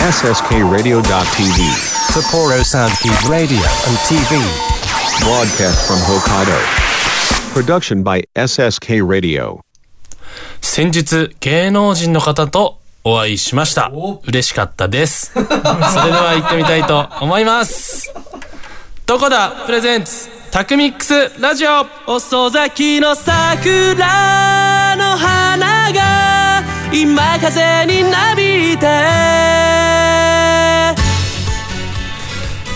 SSKRadio.tv Sapporo Soundkeep Radio and TV. Broadcast from Hokkaido. Production by SSK Radio. 先日、芸能人の方とお会いしました。嬉しかったです。それでは行ってみたいと思います。どこだプレゼンツタクミックスラジオ遅咲きの桜の花が今風になびいて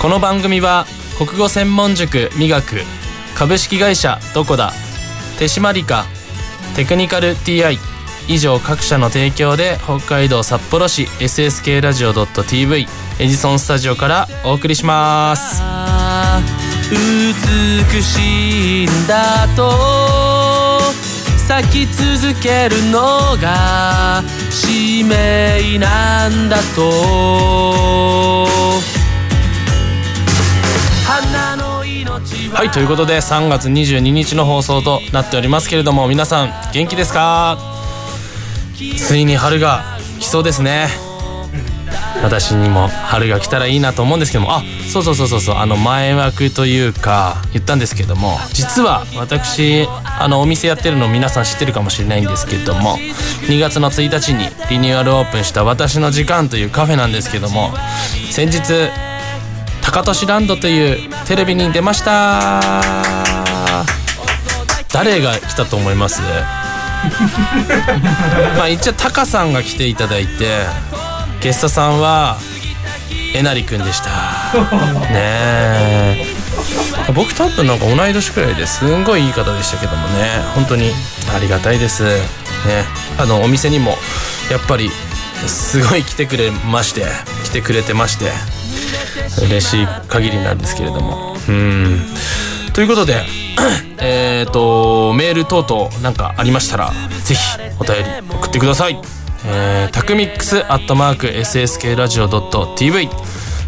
この番組は国語専門塾美学株式会社どこだ手締まりかテクニカル TI 以上各社の提供で北海道札幌市 SSK ラジオ .tv エジソンスタジオからお送りします。美しいんだと咲き続けるのが使命なんだと。はいということで3月22日の放送となっておりますけれども皆さん元気ですか？ついに春が来そうですね。私にも春が来たらいいなと思うんですけども。あそうそうそうそうそうあの前枠というか言ったんですけども実は私あのお店やってるの皆さん知ってるかもしれないんですけども2月の1日にリニューアルオープンした「私の時間」というカフェなんですけども先日高俊ランドというテレビに出ました。誰が来たと思います？まあ一応タカさんが来ていただいてゲストさんはえなりくんでした。ねえ。僕多分なんか同い年くらいですんごいいい方でしたけどもね。本当にありがたいです。ね。あのお店にもやっぱりすごい来てくれまして来てくれてまして。嬉しい限りなんですけれども。うん。ということで えっとメール等々なんかありましたらぜひお便り送ってください。えー、タクミックスアットマーク SSK ラジオ .tv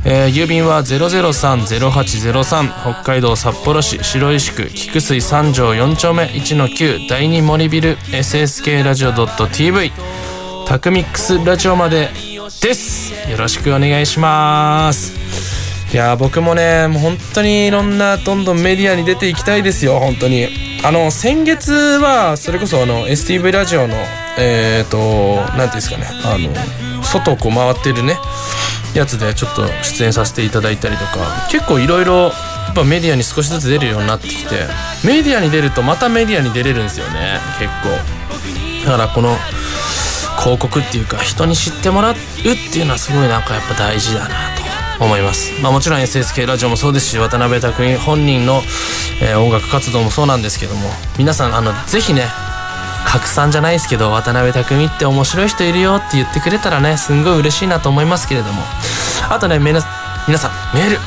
えー、郵便は003-0803北海道札幌市白石区菊水三条4丁目1-9第2森ビル SSK ラジオ .tv タクミックスラジオまでです。よろしくお願いします。いや僕もねもう本当にいろんなどんどんメディアに出ていきたいですよ本当に。あの先月はそれこそあの STV ラジオのえっ、ー、と何ていうんですかねあの外をこう回ってるねやつでちょっと出演させていただいたりとか結構いろいろやっぱメディアに少しずつ出るようになってきてメディアに出るとまたメディアに出れるんですよね結構。だからこの広告っていうか人に知ってもらうっていうのはすごいなんかやっぱ大事だなと思います、まあ、もちろん SSK ラジオもそうですし渡辺拓海本人の、えー音楽活動もそうなんですけども皆さんあのぜひね拡散じゃないですけど渡辺拓海って面白い人いるよって言ってくれたらねすんごい嬉しいなと思いますけれども。あとね皆さんメール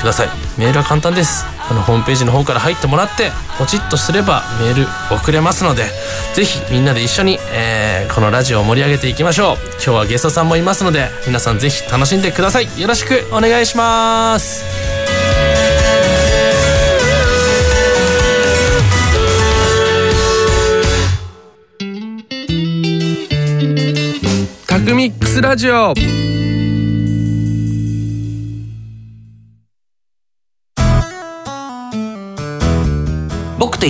ください。メールは簡単です。あのホームページの方から入ってもらってポチッとすればメール送れますのでぜひみんなで一緒に、えーこのラジオを盛り上げていきましょう。今日はゲストさんもいますので皆さんぜひ楽しんでください。よろしくお願いします。タクミックスラジオ。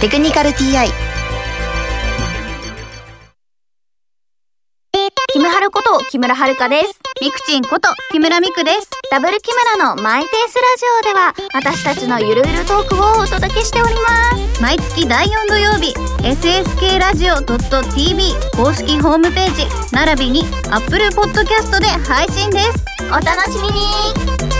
テクニカル TI」キムハルこと木村遥です。みくちんこと木村みくです。ダブル木村のマイペースラジオでは私たちのゆるゆるトークをお届けしております。毎月第4土曜日 SSK ラジオ .tv 公式ホームページ並びに Apple Podcast で配信です。お楽しみに。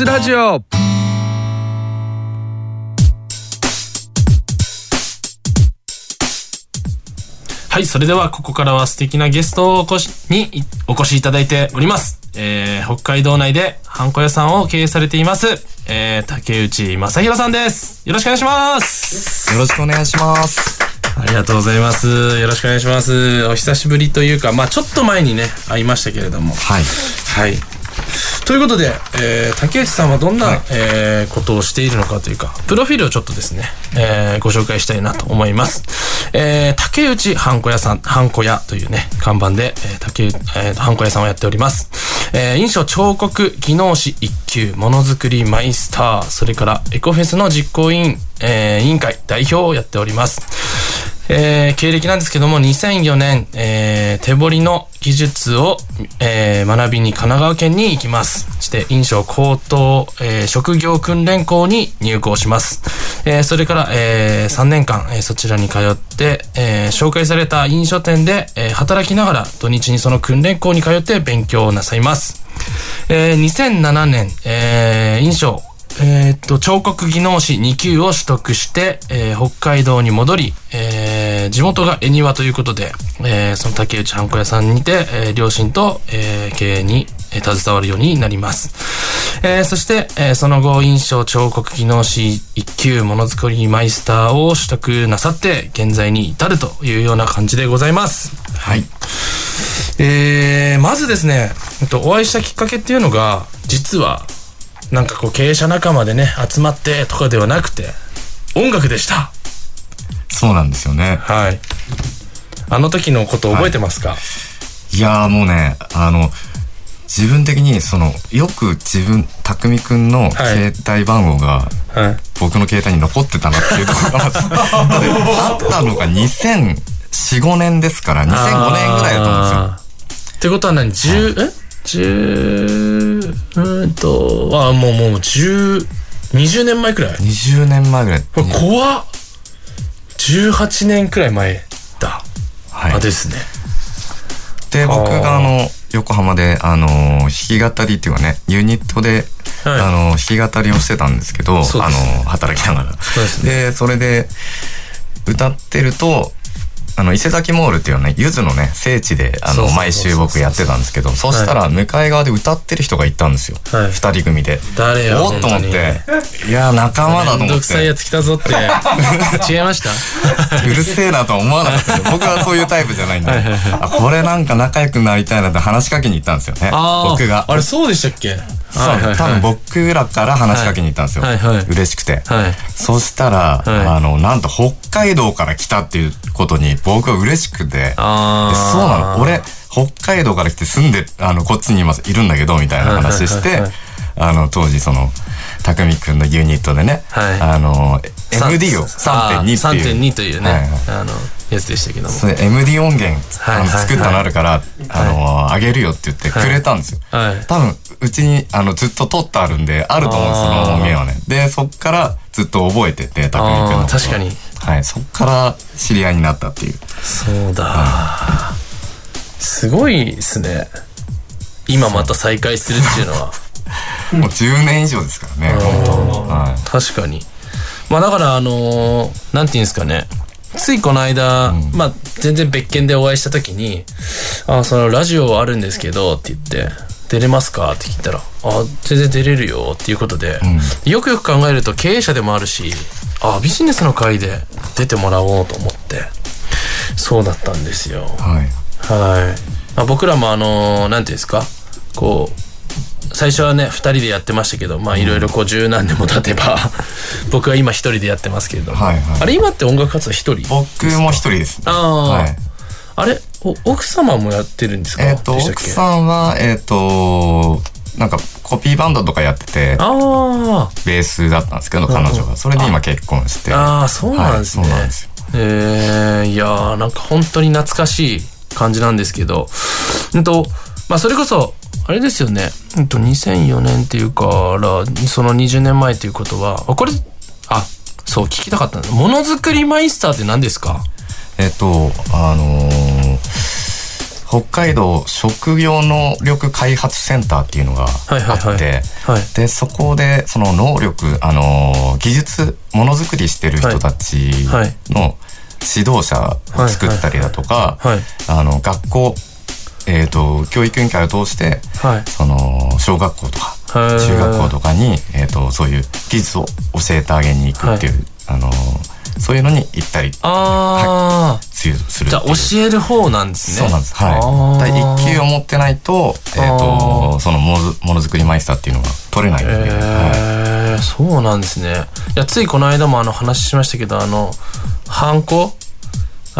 スラジオはい、それではここからは素敵なゲストをお越しにお越しいただいております。えー、北海道内でハンコ屋さんを経営されています、えー、竹内正弘さんです。よろしくお願いします。よろしくお願いします。ありがとうございます。よろしくお願いします。お久しぶりというか、まあちょっと前にね、会いましたけれども。はい。はい。ということで、えー、竹内さんはどんな、えーことをしているのかというか、プロフィールをちょっとですね、えーご紹介したいなと思います。えー、竹内ハンコ屋さん、ハンコ屋というね、看板で、えー、竹内、えー、ハンコ屋さんをやっております。えー、印象彫刻技能士一級、ものづくりマイスター、それからエコフェスの実行委員、えー委員会代表をやっております。えー経歴なんですけども、2004年、えー手彫りの技術を、えー学びに神奈川県に行きます。そして、印象高等、えー職業訓練校に入校します。えーそれから、え3年間、えーそちらに通って、えー紹介された印書店で、えー働きながら土日にその訓練校に通って勉強をなさいます。えー2007年、えー印象えーっと、彫刻技能士2級を取得して、えー北海道に戻り、えー地元が恵庭ということで、えーその竹内ハンコ屋さんにて、えー両親と、えー経営に、えー携わるようになります。えーそして、えーその後、印象彫刻技能士1級ものづくりマイスターを取得なさって、現在に至るというような感じでございます。はい。えー、まずですね、えっとお会いしたきっかけっていうのが、実は、なんかこう経営者仲間でね、集まってとかではなくて、音楽でした。そうなんですよね。はい。あの時のこと覚えてますか、いやーもうね、あの、自分的に、その、よく自分、匠くんの携帯番号が、はい。僕の携帯に残ってたなっていうところがまず、だってあったのが2004、5年ですから、2005年ぐらいだと思うんですよ。ってことは何 ?10、え ?10、うーんと、あ、もうもう10、20年前くらい20年前ぐらい。これ怖っ !18 年くらい前だ。はいあ、ですね。で、僕があの、横浜で、あの、弾き語りっていうかね、ユニットで、はいあの、弾き語りをしてたんですけど、あの、働きながら。そうですね。で、それで、歌ってると、あの、伊勢崎モールっていうね、ゆずのね、聖地で、あの、毎週僕やってたんですけど、そしたら、向かい側で歌ってる人がいたんですよ。はい二人組で。誰よおっと思っ本て、いや、仲間だとめん思ってどくさいや。つ来たぞって。違いました？うるせえなとは思わなかったですよ僕はそういうタイプじゃないんで。あ、これなんか仲良くなりたいなって話しかけに行ったんですよね。僕が。あれ、そうでしたっけ？多分僕らから話しかけに行ったんですよ。はいはい嬉しくて。はい。そしたら、はいあの、なんと北海道から来たっていうことに僕は嬉しくて、そうなの。俺、北海道から来て住んで、あの、こっちに今いるんだけど、みたいな話してあの、当時その、匠くんのユニットでね、はいあの、さ MD を3.2っていう。3.2というね、はいはいあの、やつでしたけども。それ MD 音源、作ったのあるから、あの、あげるよって言ってくれたんですよ。はい。多分、うちに、あの、ずっと撮ってあるんで、あると思うんです、その音源はね。で、そっからずっと覚えてて、匠くんの。確かに。はい、そっから知り合いになったっていう。そうだ。すごいですね。今また再会するっていうのは。もう10年以上ですからね、は確かに。まあだからあのーなんていうんですかね。ついこの間、まあ全然別件でお会いした時に、あ、そのラジオあるんですけどって言って、出れますか？って聞いたら、あ、全然出れるよっていうことで、よくよく考えると経営者でもあるし、あビジネスの会で出てもらおうと思ってそうだったんですよ。はい。はい、まあ、僕らもあのなんていうんですか？こう最初はね2人でやってましたけどまあいろいろこう十何年も経てば 僕は今一人でやってますけれども、はいはい。あれ今って音楽活動一人僕も一人です。ああ、はい。あれお奥様もやってるんですか？えっ、と、奥さんは、えっ、と、なんかコピーバンドとかやってて、あベースだったんですけど、彼女が。それで今結婚して。ああそうなんですね、はいそうなんですよ。えー、いやーなんか本当に懐かしい感じなんですけど、うんと、まあそれこそ、あれですよね、うんと2004年っていうから、その20年前っていうことは、あこれ、あ、そう聞きたかったんだ。ものづくりマイスターって何ですか？えっ、と、あのー北海道職業能力開発センターっていうのがあって、で、そこで、その能力、あのー技術、ものづくりしてる人たちはい。の指導者を作ったりだとか、はい。あの、学校、えっ、と、教育委員会を通して、はい。その、小学校とか、中学校とかに、えっ、と、そういう技術を教えてあげに行くっていう、あのーそういうのに行ったりああ、するするじゃあ教える方なんですね。そうなんです。あはい。一級を持ってないと、えっ、あと、そのものづものづくりマイスターっていうのが取れないんで、はい。えー、そうなんですね。いや、ついこの間もあの話しましたけど、あの、ハンコ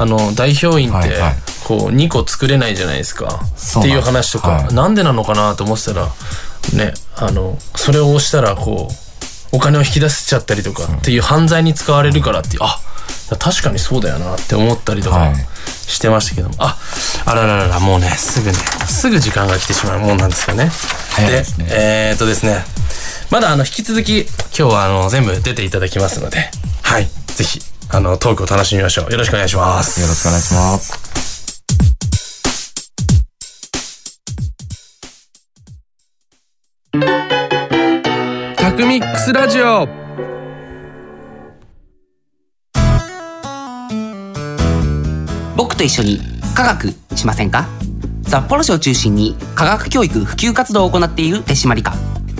あの、代表員ってこう、2個作れないじゃないですか。っていう話とか、はい。なんでなのかなと思ってたら、ね、あの、それを押したら、こう、お金を引き出せちゃったりとかっていう犯罪に使われるからっていう、あ、確かにそうだよなって思ったりとかはい。してましたけども、あ、あらららら、もうね、すぐね、すぐ時間が来てしまうもんなんですよね。でえー、っとですね、まだあの、引き続き、今日はあの、全部出ていただきますので、はい、ぜひ、あの、トークを楽しみましょう。よろしくお願いします。よろしくお願いします。タクミックスラジオ僕と一緒に科学しませんか？札幌市を中心に科学教育普及活動を行っている手締まり課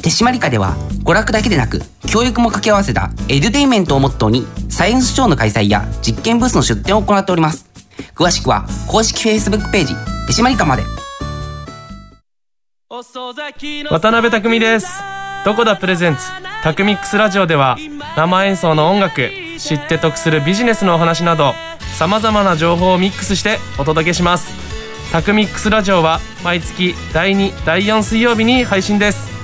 手締まり課では娯楽だけでなく教育も掛け合わせたエデュテイメントをモットーにサイエンスショーの開催や実験ブースの出展を行っております。詳しくは公式 Facebook ページ手締まり課まで。渡辺匠です。どこだプレゼンツタクミックスラジオでは生演奏の音楽知って得するビジネスのお話などさまざまな情報をミックスしてお届けします。タクミックスラジオは毎月第2第4水曜日に配信です。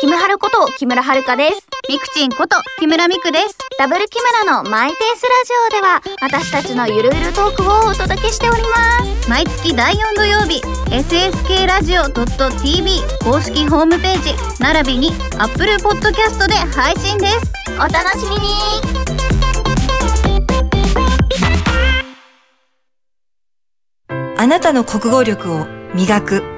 キムハルこと木村遥です。ミクチンこと木村ミクです。ダブル木村のマイペースラジオでは私たちのゆるゆるトークをお届けしております。毎月第4土曜日、SSK ラジオ .tv 公式ホームページ、並びに Apple Podcast で配信です。お楽しみにあなたの国語力を磨く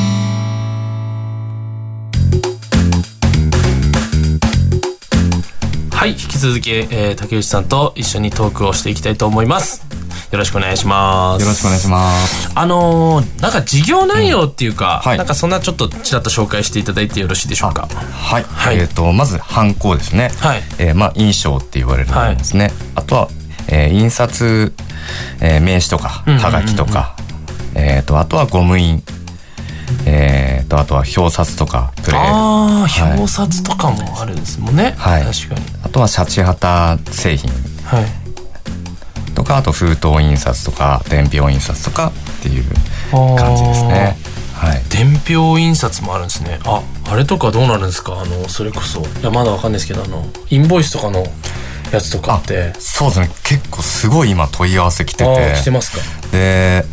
はい引き続き、えー、竹内さんと一緒にトークをしていきたいと思います。よろしくお願いします。よろしくお願いします。あのー、なんか事業内容っていうか、うんはい。なんかそんなちょっとちらっと紹介していただいてよろしいでしょうか？はい。はい。えっ、と、まず、犯行ですね。はい。えーまあ、印象って言われるものですね。あとは、えー印刷、えー名刺とか、うんうんうんうん。はがきとか、えっ、と、あとはゴム印、えっ、と、あとは表札とか、プレー。ああはい。表札とかもあるんですもんね、はい。確かに。あとはシャチハタ製品。はい。とかかあと封筒印刷とか伝票印刷とかっていう感じですね。はい。伝票印刷もあるんですね。ああれとかどうなるんですか？あのそれこそ。いやまだわかんないですけどあのインボイスとかのやつとかって。そうですね。結構すごい今問い合わせ来てあてー来てますか？で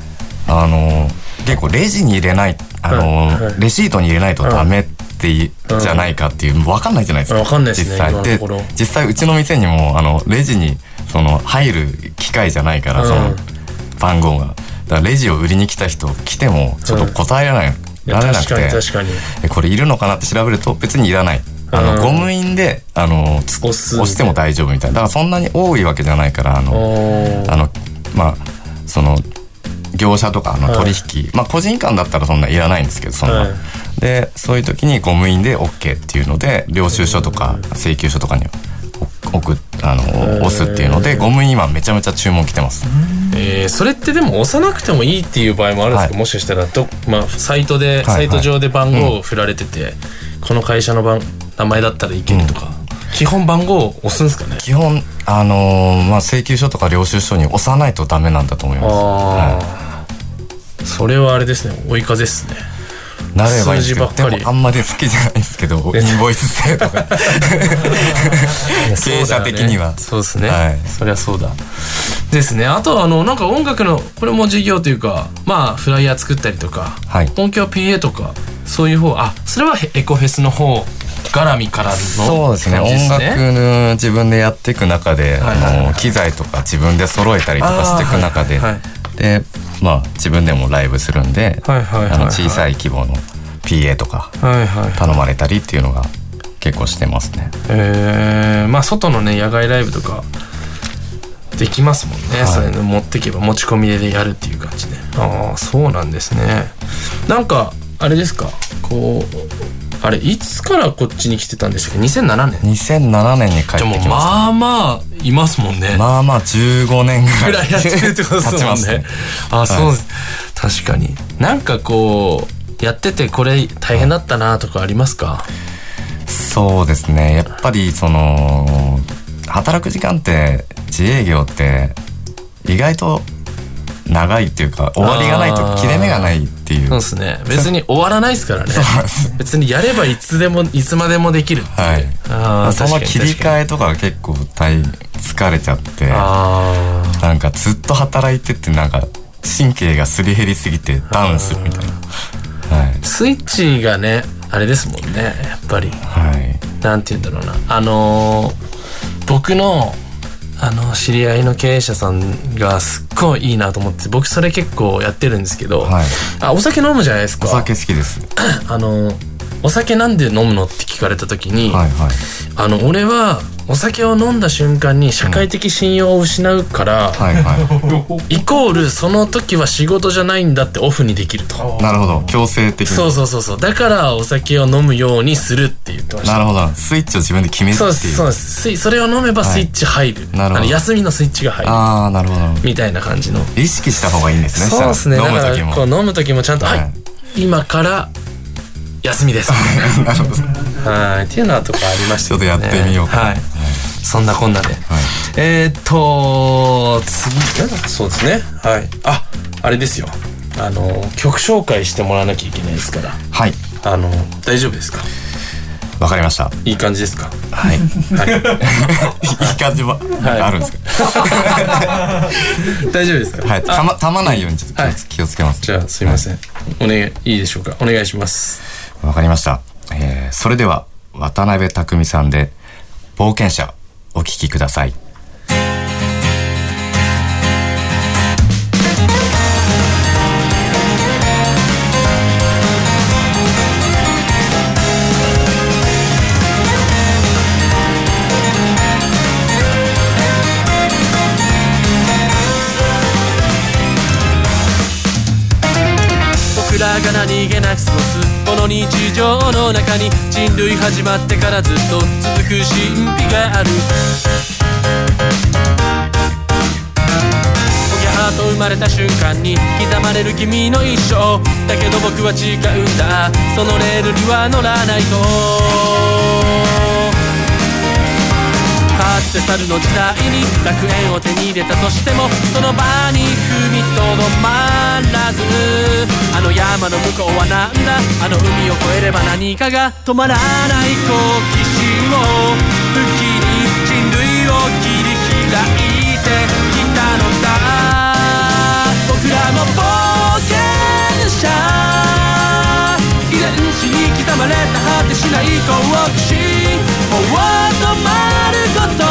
あの結構レジに入れないあの、レシートに入れないとダメってい、うん。じゃないかっていう分かんないじゃないですか。分かんないですね実際。で実際うちの店にもあのレジにその入る機械じゃないから、うん。その番号が。だからレジを売りに来た人来てもちょっと答えられない、られなくて。確かにこれいるのかなって調べると別にいらない。あの、うんゴム印であのつ押しても大丈夫みたいな。だからそんなに多いわけじゃないからあのあのまあその業者とかの取引、まあ個人間だったらそんないらないんですけどそんな、はい。でそういう時にゴム印で OK っていうので領収書とか請求書とかにお送っあの押すっていうのでゴム印今めちゃめちゃ注文来てます。えーそれってでも押さなくてもいいっていう場合もあるんですか、はい。もしかしたらど、まあ、サイトで、いサイト上で番号を振られてて、この会社の番名前だったらいけるとか、基本番号を押すんですかね？基本あのーまあ請求書とか領収書に押さないとダメなんだと思います、あはあ、それはあれですね。追い風ですね。い、なればいいんですけどでもあんまり好きじゃないんですけどインボイス制とか 経営者的には。そうですね、はい。そりゃそうだ。ですね。あとはあのなんか音楽のこれも事業というかまあフライヤー作ったりとか、はい。音響 PA とかそういう方あそれはエコフェスの方絡みからのそうですね。音楽の自分でやっていく中で、はいはいはいあの機材とか自分で揃えたりとかしていく中で、はいはいでまあ自分でもライブするんで、はいはいはいはい。あの小さい規模の PA とかはいはい頼まれたりっていうのが結構してますね。えー、まあ外のね野外ライブとかできますもんね、はい。そういうの持ってけば持ち込みでやるっていう感じで。ああそうなんですね。なんかあれですか？こうあれいつからこっちに来てたんでしたっけ？2007年2007年に帰ってきました。まあまあいますもんね、まあまあ15年ぐらいやってるってことですもんね。ね。あそう、はい確かに。なんかこうやっててこれ大変だったなとかありますか？そうですね。やっぱりその働く時間って自営業って意外と長いっていうか終わりがないと切れ目がないっていう。そうですね。別に終わらないですからね。別にやればいつでもいつまでもできるはい。あーその切り替えとかが結構大疲れちゃってあなんかずっと働いててなんか神経がすり減りすぎてダウンするみたいな。はい。ースイッチがねあれですもんねやっぱり。はい。なんて言うんだろうな。あのー僕のあの知り合いの経営者さんがすっごいいいなと思って僕それ結構やってるんですけど、はい。あお酒飲むじゃないですか。お酒好きです。あのお酒なんで飲むのって聞かれた時に、はいはい。あの俺はお酒を飲んだ瞬間に社会的信用を失うから、はいはイコールその時は仕事じゃないんだってオフにできると。い なるほど。強制的に。そうそうそうそう。だからお酒を飲むようにするって言ってましたなるほど。スイッチを自分で決めるっていう。そうですそれを飲めばスイッチ入る、なるほど。休みのスイッチが入る。ああなるほど。みたいな感じの。意識した方がいいんですね。そうですね。飲む時も。こう飲む時もちゃんと「はい、はい今から休みです」なるほど。はい。っていうのはとかありましたね。ちょっとやってみようか。なはい、そんなこんなで、えーっと次。えそうですね。はい。ああれですよ。あの曲紹介してもらわなきゃいけないですから。はい。あの大丈夫ですか？わかりました。いい感じですか？はい。はい。いい感じは、はい。あるんですか？大丈夫ですか？はい。たまたまないようにちょっと気を,、はい。気をつけます。じゃあすいません、お願いいいでしょうか？お願いします。わかりました、えー、それでは渡辺匠さんで冒険者お聞きください。日常の中に人類始まってからずっと続く神秘がある。おぎゃーと生まれた瞬間に刻まれる君の一生。だけど僕は違うんだ。そのレールには乗らないと。セサルの時代に楽園を手に入れたとしてもその場に踏みとどまらずあの山の向こうはなんだあの海を越えれば何かが止まらない好奇心を武器に人類を切り開いてきたのだ僕らも冒険者遺伝子に刻まれた果てしない好奇心もう止まる。こと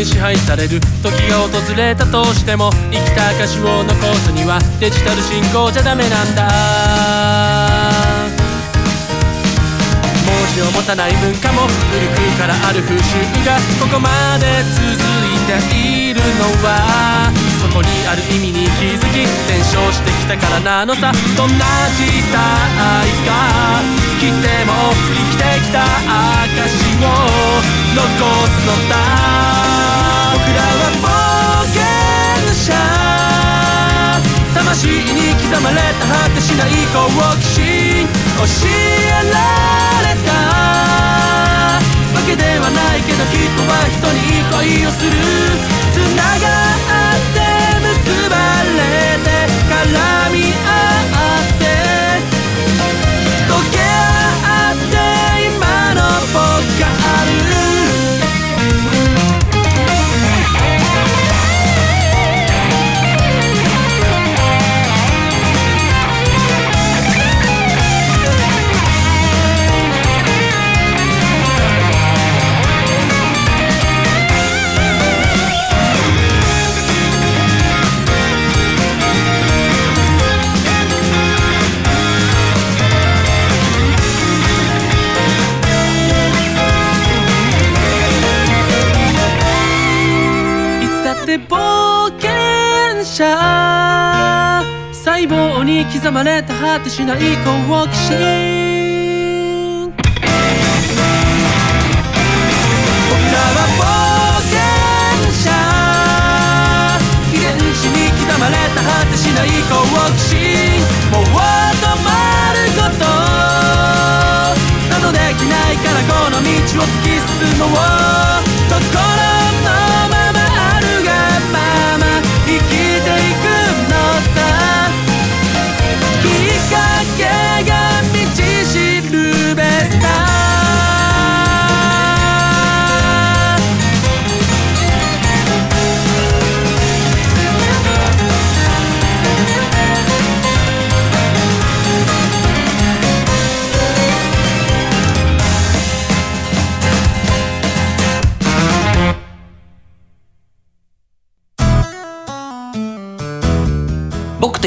に支配される時が訪れたとしても生きた証を残すにはデジタル進行じゃダメなんだ。文字を持たない文化も古くからある風習がここまで続いているのは。そこにある意味に気づき伝承してきたからなのさ。どんな時代が来ても生きてきた証を残すのだ。僕らは冒険者魂に刻まれた果てしない好奇心教えられた刻まれた果てしない好奇心僕らは冒険者遺伝子に刻まれた果てしない好奇心もう止まることなどできないからこの道を突き進もう心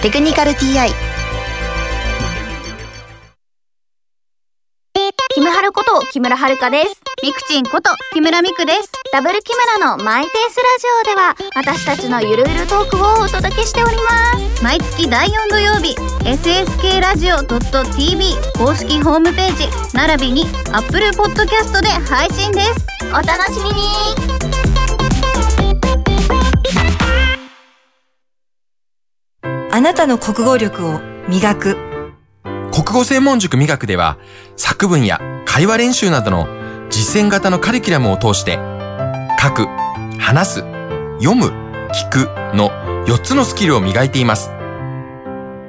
テクニカル TI」キムハルこと木村遥です。ミクチンこと木村ミクです。ダブル木村のマイペースラジオでは私たちのゆるゆるトークをお届けしております。毎月第4土曜日、SSK ラジオ .tv 公式ホームページ、並びに Apple Podcast で配信です。お楽しみにあなたの国語力を磨く国語専門塾美学では作文や会話練習などの実践型のカリキュラムを通して書く、話す、読む、聞くの4つのスキルを磨いています。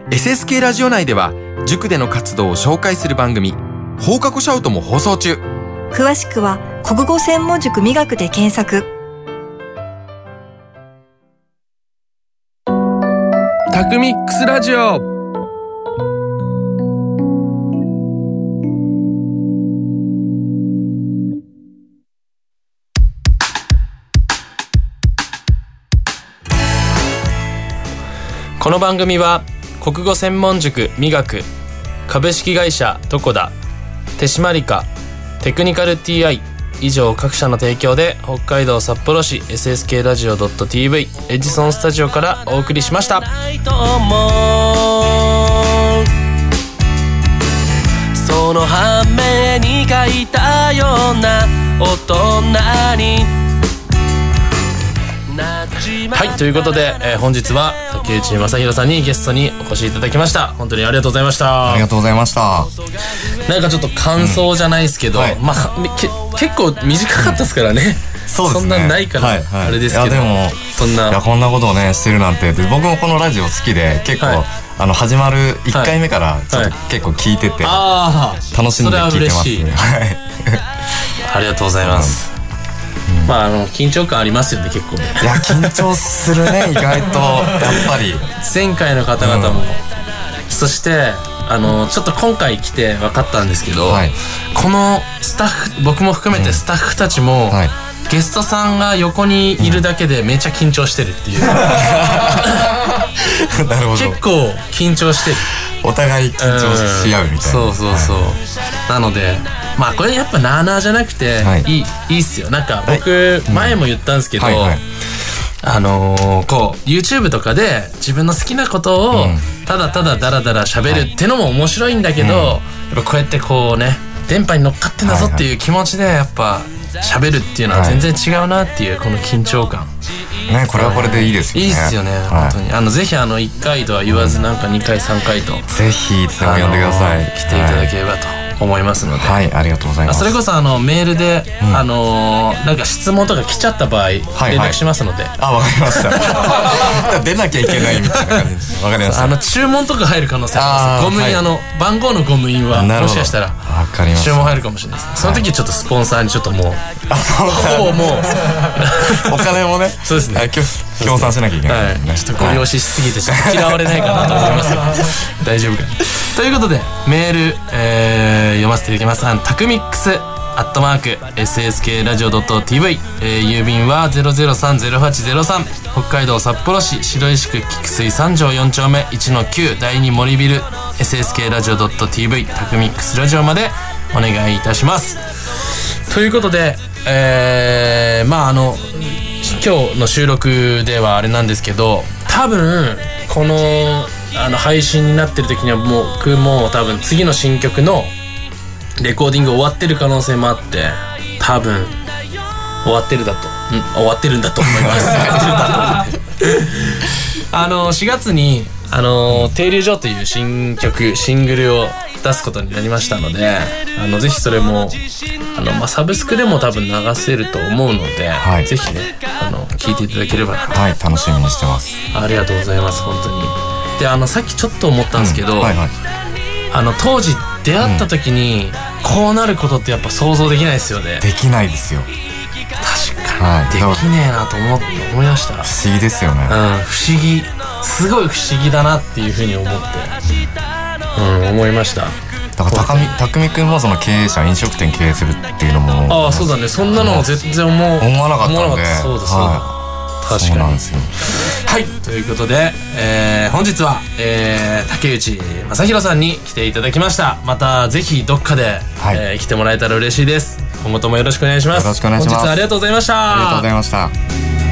SSK ラジオ内では塾での活動を紹介する番組放課後シャウトも放送中。詳しくは国語専門塾美学で検索タクミックスラジオ。この番組は国語専門塾美学株式会社トコダ手締まりかテクニカル TI 以上各社の提供で北海道札幌市 SSK ラジオ .tv エジソンスタジオからお送りしました。その反面に書いたような大人にはいということで、えー本日は竹内正弘さんにゲストにお越しいただきました。本当にありがとうございました。ありがとうございました。なんかちょっと感想じゃないですけど、うんはい。まあけ結構短かったですからね、そうですね。そんなんないからはいはい。あれですけど。いやでも、そんな。いやこんなことをねしてるなんて。で僕もこのラジオ好きで結構、はい。あの始まる1回目からちょっとはい。結構聞いてて、ああ楽しんで聞いてますね。はい。ありがとうございます、まああの緊張感ありますよね結構ね。いや緊張するね 意外とやっぱり。前回の方々も、そしてあのちょっと今回来て分かったんですけど、はい。このスタッフ僕も含めてスタッフたちも、はい。ゲストさんが横にいるだけでめちゃ緊張してるっていう、なるほど。結構緊張してる。お互い緊張し合うみたいな。そうそうそう、なのでまあこれやっぱなあなあじゃなくて、はい。い、いいいっすよ。なんか僕、前も言ったんですけど、はいはい。あのーこう YouTube とかで自分の好きなことをうん。ただただダラダラ喋るってのも面白いんだけど、やっぱこうやってこうね電波に乗っかってんだぞっていう気持ちでやっぱ喋るっていうのは全然違うなっていうこの緊張感、ねこれはこれでいいですよね。いいっすよね、はい。本当に。あのぜひあの1回とは言わずなんか2回3回と、ぜひいつでも呼んでください。あのー来ていただければと思いますので、はい、はいありがとうございます。あそれこそあのメールで、あのーなんか質問とか来ちゃった場合、連絡しますので、あ、わかりました。出なきゃいけないみたいな感じです。わかりました。あの注文とか入る可能性ありますゴム印、はいあの番号のゴム印はもしかしたら。注文入るかもしれないです、その時ちょっとスポンサーにちょっともうほぼもう お金もね、そうですねはい。協協賛しなきゃいけないね。い、ちょっとご利用ししすぎて嫌われないかなと思います。が大丈夫かな。ということでメール、えー読ませていただきます。あのタクミックスアットマーク SSK ラジオ .tv、えー郵便は0030803北海道札幌市白石区菊水三条4丁目。1-9第2森ビル。SSK ラジオ .tv タクミックスラジオまで。お願いいたします。ということで、えーまああの今日の収録ではあれなんですけど多分このあの配信になってる時にはもう僕も多分次の新曲のレコーディング終わってる可能性もあって多分終わってるだと、ん、終わってるんだと思います。あの4月に「あの停留所」という新曲シングルを出すことになりましたのであのぜひそれもあの、まあ、サブスクでも多分流せると思うので、はいぜひねあの聞いていただければなとはい、楽しみにしてます。ありがとうございます本当にであのさっきちょっと思ったんですけど、うんはいはい。あの当時出会った時に、こうなることってやっぱ想像できないですよねできないですよ。確かはい。にできねえなと思って思いました不思議ですよね。うん、不思議すごい不思議だなっていうふうに思って。うん思いました。だから高見匠くんもその経営者飲食店経営するっていうのも。ああそうだね。そんなの全然思う。思わなかったんで。そうだそうだ、は確かに。そうなんですよ。はい。ということで、えー本日は、えー竹内正弘さんに来ていただきました。またぜひどっかで、はい。えー来てもらえたら嬉しいです。今後ともよろしくお願いします。よろしくお願いします。本日はありがとうございました。ありがとうございました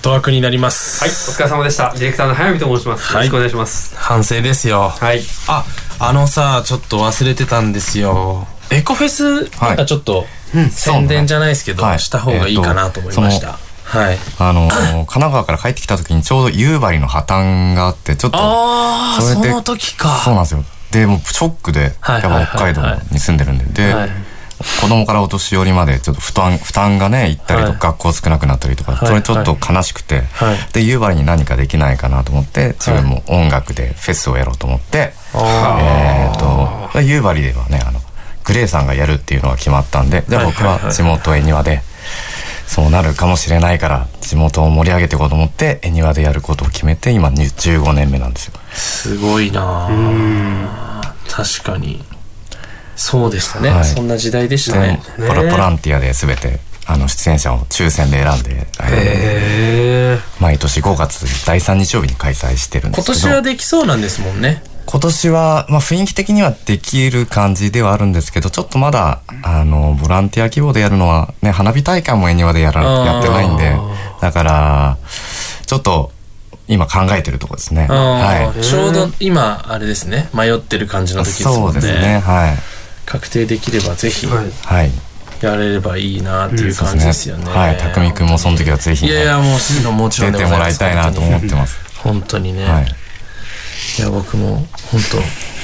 後枠になります。はい、お疲れ様でした。ディレクターの早見と申します。よろしくお願いします。反省ですよ。はい。ああのさちょっと忘れてたんですよ。エコフェスなんかちょっと宣伝じゃないですけど、はい。した方がいいかなと思いました、はい。あのー神奈川から帰ってきた時にちょうど夕張の破綻があってちょっとああそそれでの時か。そうなんですよ。でもうショックで、はい。やっぱ北海道に住んでるんで、で、はい子供からお年寄りまでちょっと負担負担がね行ったりとか、はい。学校少なくなったりとか、はい。それちょっと悲しくて、はい。で夕張に何かできないかなと思って自分も音楽でフェスをやろうと思って、えっ、と夕張ではねあのグレーさんがやるっていうのが決まったんでじゃあ僕は地元恵庭でそうなるかもしれないから地元を盛り上げていこうと思って恵庭でやることを決めて今15年目なんですよ。すごいなあ。確かにそうでしたね、はい。そんな時代でしたでね。ボラボランティアで全てあの出演者を抽選で選んであのへ毎年5月第3日曜日に開催してるんで今すけど。年はできそうなんですもんね。今年は、まあ、雰囲気的にはできる感じではあるんですけどちょっとまだあのボランティア規模でやるのは、ね、花火大会も恵庭でやらやってないんでだからちょっと今考えてるとこですね。あはーちょうど今あれですね。迷ってる感じのい、時ですもんね。そうですね。はい。確定できればぜひはい。やれればいいなっていう感じですよね、はい。匠くんもその時はぜひ、ね、いやいやもうしもちろん出てもらいたいなと思ってます。本当にね、はい。いや僕も本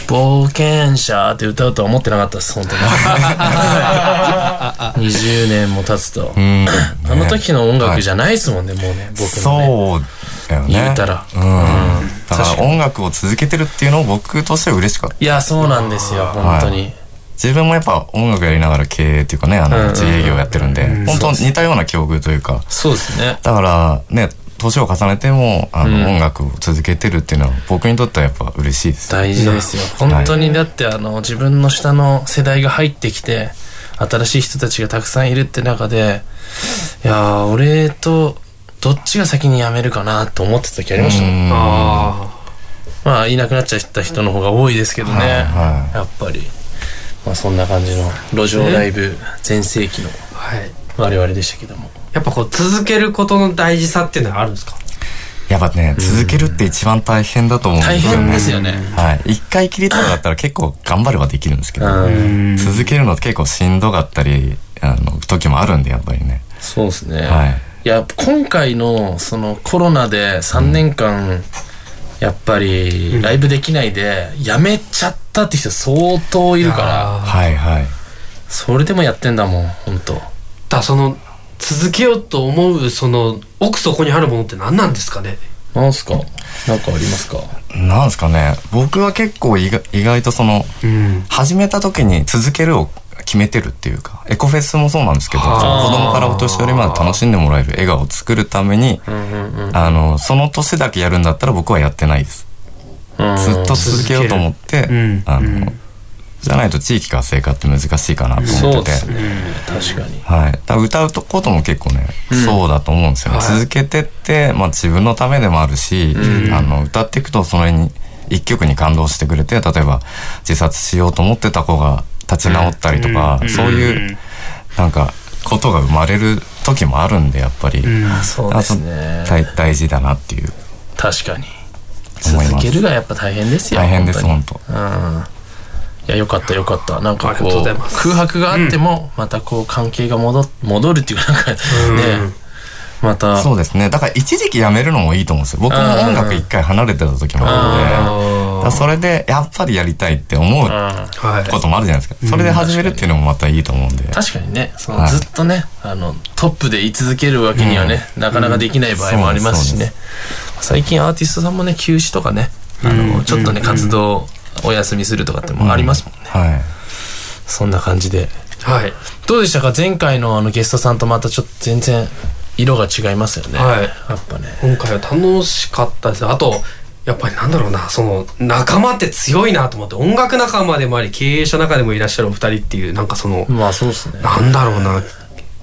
当冒険者って歌うとは思ってなかったです本当に 20年も経つと、うん。あの時の音楽じゃないですもんね、もうね僕のねそうだよね。言うたらうん。だから音楽を続けてるっていうのを僕としては嬉しかった。いやそうなんですよ本当に、はい自分もやっぱ音楽やりながら経営っていうかね、あの自営業やってるんで、本当似たような境遇というか、そうですね。だからね、年を重ねても、あの、音楽を続けてるっていうのは僕にとってはやっぱ嬉しいです。大事ですよ。本当にだってあの自分の下の世代が入ってきて新しい人たちがたくさんいるって中でいやー俺とどっちが先に辞めるかなと思ってた時ありましたもん。あまあいなくなっちゃった人の方が多いですけどね、はいはやっぱりまあそんな感じの路上ライブ全盛期のはい。我々でしたけどもやっぱこう続けることの大事さっていうのはあるんですか？やっぱね、続けるって一番大変だと思うんですよね。大変ですよねはい。一回きりとかだったら結構頑張ればできるんですけど、うん続けるのって結構しんどかったり、あの、時もあるんで、やっぱりね。そうですね、はい。いや今回のそのコロナで3年間やっぱりライブできないでやめちゃったって人相当いるから。はいはい。それでもやってんだもん本当だその続けようと思うその奥底にあるものって何なんですかね？なんすか？なんかありますか？なんですかね。僕は結構意外意外とその、始めた時に続けるを決めてるっていうか、エコフェスもそうなんですけど、子供からお年寄りまで楽しんでもらえる笑顔を作るために、あの、その年だけやるんだったら僕はやってないです。ずっと続けようと思って、あの、じゃないと地域活性化って難しいかなとそ思ってて。うですね。確かに。はい。歌うことも結構ね、そうだと思うんですよね。続けてって、まあ自分のためでもあるし、あの、歌っていくとそれに、一曲に感動してくれて、例えば自殺しようと思ってた子が立ち直ったりとか、そういう、なんか、ことが生まれる時もあるんで、やっぱり。そうですね。大大事だなっていう。確かに思います続けるがやっぱ大変ですよ大変です、本本当。うん。いやよかったよかった。なんかこう空白があってもまたこう関係が戻戻るっていうかなんかね。また。そうですね。だから一時期やめるのもいいと思うんですよ。僕も音楽一回離れてた時もあるん。で、それでやっぱりやりたいって思うはいこともあるじゃないですか。それで始めるっていうのもまたいいと思うんで。確かにね。そのはい。ずっとね、あのトップで居続けるわけにはね、なかなかできない場合もありますしね、最近アーティストさんもね休止とかねあの、ちょっとね活動お休みするとかってもありますもんね、はい。そんな感じで。はい。どうでしたか？前回のあのゲストさんとまたちょっと全然色が違いますよね、はい。やっぱね。今回は楽しかったです。あとやっぱりなんだろうな。その仲間って強いなと思って音楽仲間でもあり経営者仲でもいらっしゃるお二人っていうなんかそのまあそうですね。なんだろうな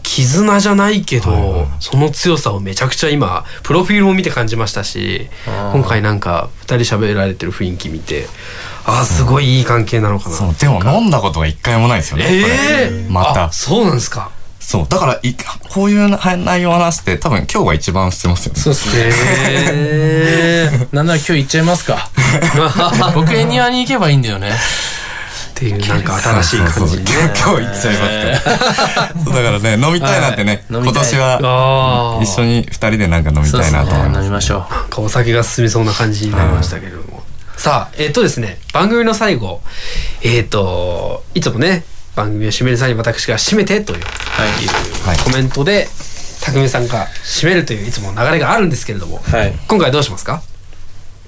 絆じゃないけど、その強さをめちゃくちゃ今プロフィールも見て感じましたし今回なんか二人喋られてる雰囲気見てああすごいいい関係なのかなそう、でも飲んだことが一回もないですよね。ええこれまたあ。そうなんですかそう。だからい、こういう内容を話して、多分今日が一番してますよね。そうっすね。なんなら今日行っちゃいますか。僕エニアに行けばいいんだよね。っていうなんか新しい感じにね。今日行っちゃいますから。そうだからね、飲みたいなってね、今はい飲みたい年は一緒に二人でなんか飲みたいなと思います。飲みましょう。なんかお酒が進みそうな感じになりましたけれども。さあ、えっ、とですね、番組の最後、えっ、と、いつもね、番組を締める際に私が締めてという、コメントで、匠さんが締めるといういつもの流れがあるんですけれども、はい。今回どうしますか？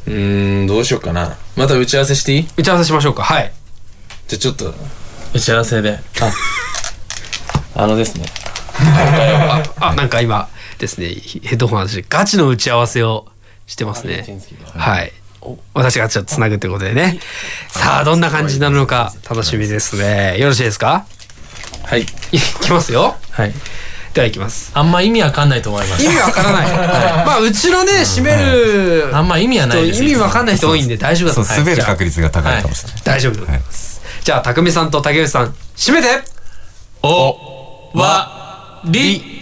うーん、どうしようかな。また打ち合わせしていい？打ち合わせしましょうか。はい。じゃあちょっと、打ち合わせで。あ、あのですね。あ、あなんか今ですね、ヘッドホン私、ガチの打ち合わせをしてますね。はい。私がちょっとつなぐということでね。さあ、どんな感じになるのか楽しみですね。よろしいですか？はい。いきますよ。はい。では行きます。あんま意味わかんないと思います。意味わからない。まあ、うちのね、締める。あんま意味はないです意味わかんない人多いんで大丈夫だと思います滑る確率が高いかもしれない。大丈夫でございます。じゃあ、匠さんと竹内さん、締めて。お、わ、り、